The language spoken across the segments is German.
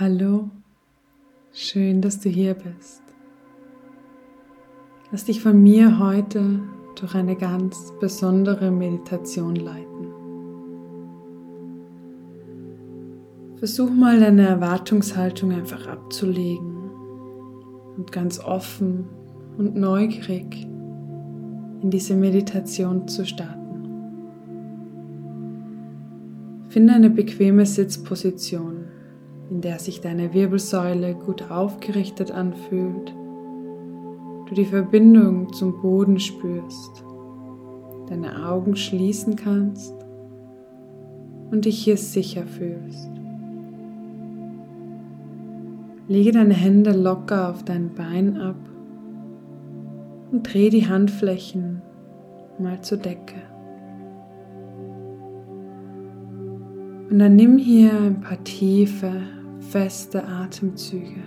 Hallo, schön, dass du hier bist. Lass dich von mir heute durch eine ganz besondere Meditation leiten. Versuch mal deine Erwartungshaltung einfach abzulegen und ganz offen und neugierig in diese Meditation zu starten. Finde eine bequeme Sitzposition in der sich deine Wirbelsäule gut aufgerichtet anfühlt, du die Verbindung zum Boden spürst, deine Augen schließen kannst und dich hier sicher fühlst. Lege deine Hände locker auf dein Bein ab und dreh die Handflächen mal zur Decke. Und dann nimm hier ein paar tiefe feste Atemzüge.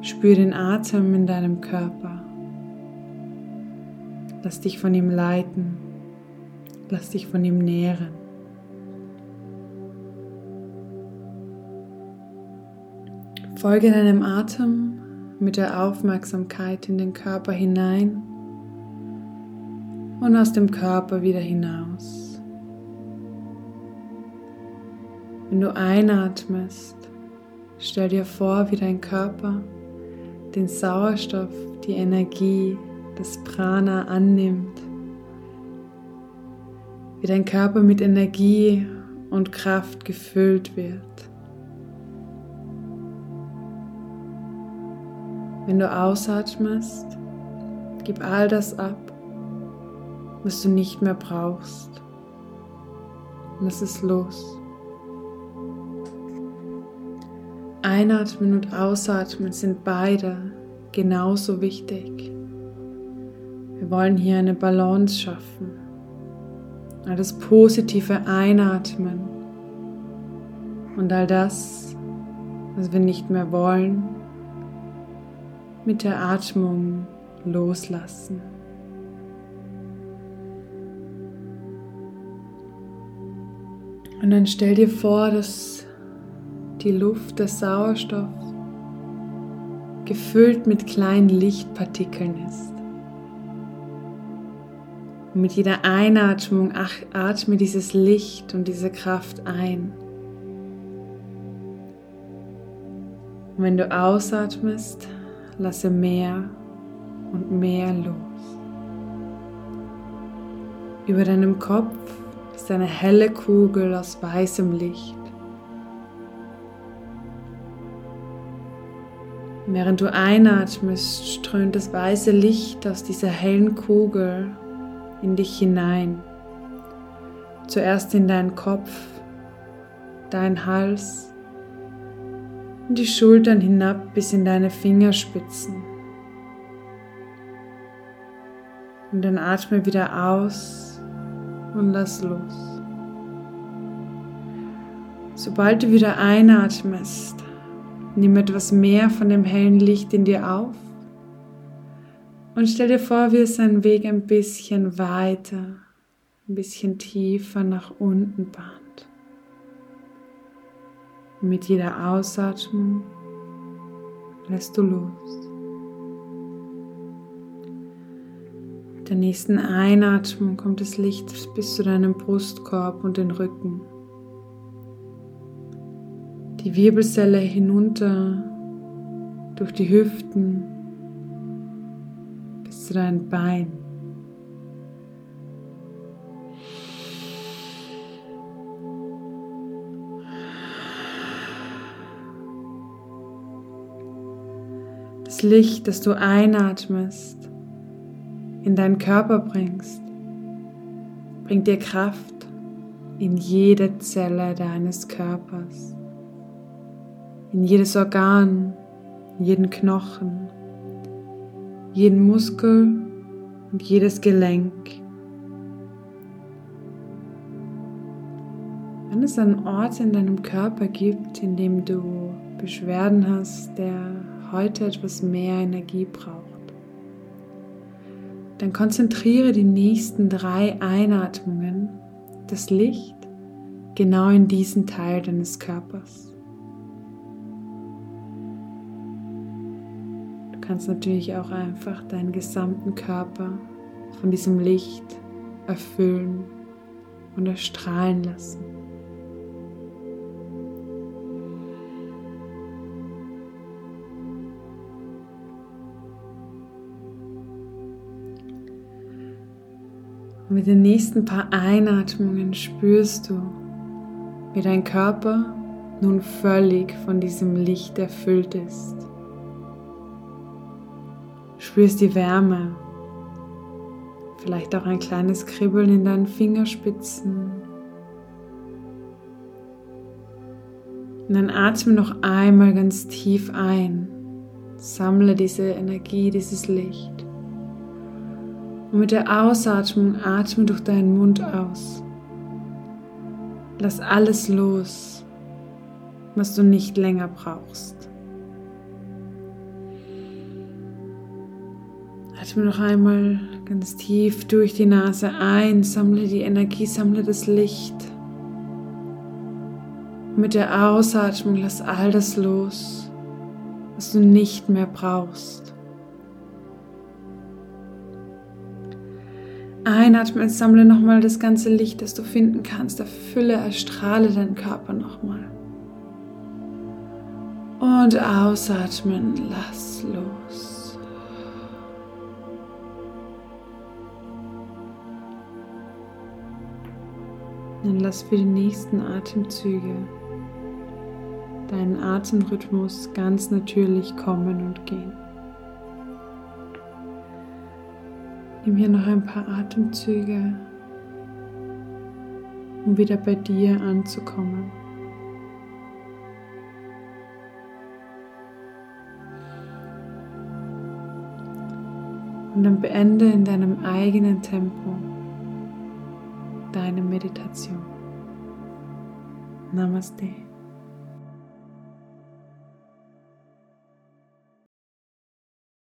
Spür den Atem in deinem Körper. Lass dich von ihm leiten. Lass dich von ihm nähren. Folge deinem Atem mit der Aufmerksamkeit in den Körper hinein und aus dem Körper wieder hinaus. Wenn du einatmest, stell dir vor, wie dein Körper den Sauerstoff, die Energie, das Prana annimmt. Wie dein Körper mit Energie und Kraft gefüllt wird. Wenn du ausatmest, gib all das ab, was du nicht mehr brauchst. Lass es los. Einatmen und Ausatmen sind beide genauso wichtig. Wir wollen hier eine Balance schaffen. All das positive Einatmen und all das, was wir nicht mehr wollen, mit der Atmung loslassen. Und dann stell dir vor, dass die Luft, der Sauerstoff, gefüllt mit kleinen Lichtpartikeln ist. Und mit jeder Einatmung atme dieses Licht und diese Kraft ein. Und wenn du ausatmest, lasse mehr und mehr los. Über deinem Kopf ist eine helle Kugel aus weißem Licht. Während du einatmest, strömt das weiße Licht aus dieser hellen Kugel in dich hinein. Zuerst in deinen Kopf, deinen Hals und die Schultern hinab bis in deine Fingerspitzen. Und dann atme wieder aus und lass los. Sobald du wieder einatmest, Nimm etwas mehr von dem hellen Licht in dir auf und stell dir vor, wie es seinen Weg ein bisschen weiter, ein bisschen tiefer nach unten bahnt. Mit jeder Ausatmung lässt du los. Mit der nächsten Einatmung kommt das Licht bis zu deinem Brustkorb und den Rücken die Wirbelsäule hinunter durch die Hüften bis zu deinen Beinen. Das Licht, das du einatmest, in deinen Körper bringst, bringt dir Kraft in jede Zelle deines Körpers in jedes Organ, in jeden Knochen, jeden Muskel und jedes Gelenk. Wenn es einen Ort in deinem Körper gibt, in dem du Beschwerden hast, der heute etwas mehr Energie braucht, dann konzentriere die nächsten drei Einatmungen das Licht genau in diesen Teil deines Körpers. Kannst natürlich auch einfach deinen gesamten Körper von diesem Licht erfüllen und erstrahlen lassen. Und mit den nächsten paar Einatmungen spürst du, wie dein Körper nun völlig von diesem Licht erfüllt ist. Spürst die Wärme, vielleicht auch ein kleines Kribbeln in deinen Fingerspitzen. Und dann atme noch einmal ganz tief ein. Sammle diese Energie, dieses Licht. Und mit der Ausatmung atme durch deinen Mund aus. Lass alles los, was du nicht länger brauchst. Atme noch einmal ganz tief durch die Nase ein, sammle die Energie, sammle das Licht. Mit der Ausatmung lass all das los, was du nicht mehr brauchst. Einatmen, sammle nochmal das ganze Licht, das du finden kannst. Erfülle, erstrahle deinen Körper nochmal. Und ausatmen, lass los. Dann lass für die nächsten Atemzüge deinen Atemrhythmus ganz natürlich kommen und gehen. Nimm hier noch ein paar Atemzüge, um wieder bei dir anzukommen. Und dann beende in deinem eigenen Tempo deine Meditation. Namaste.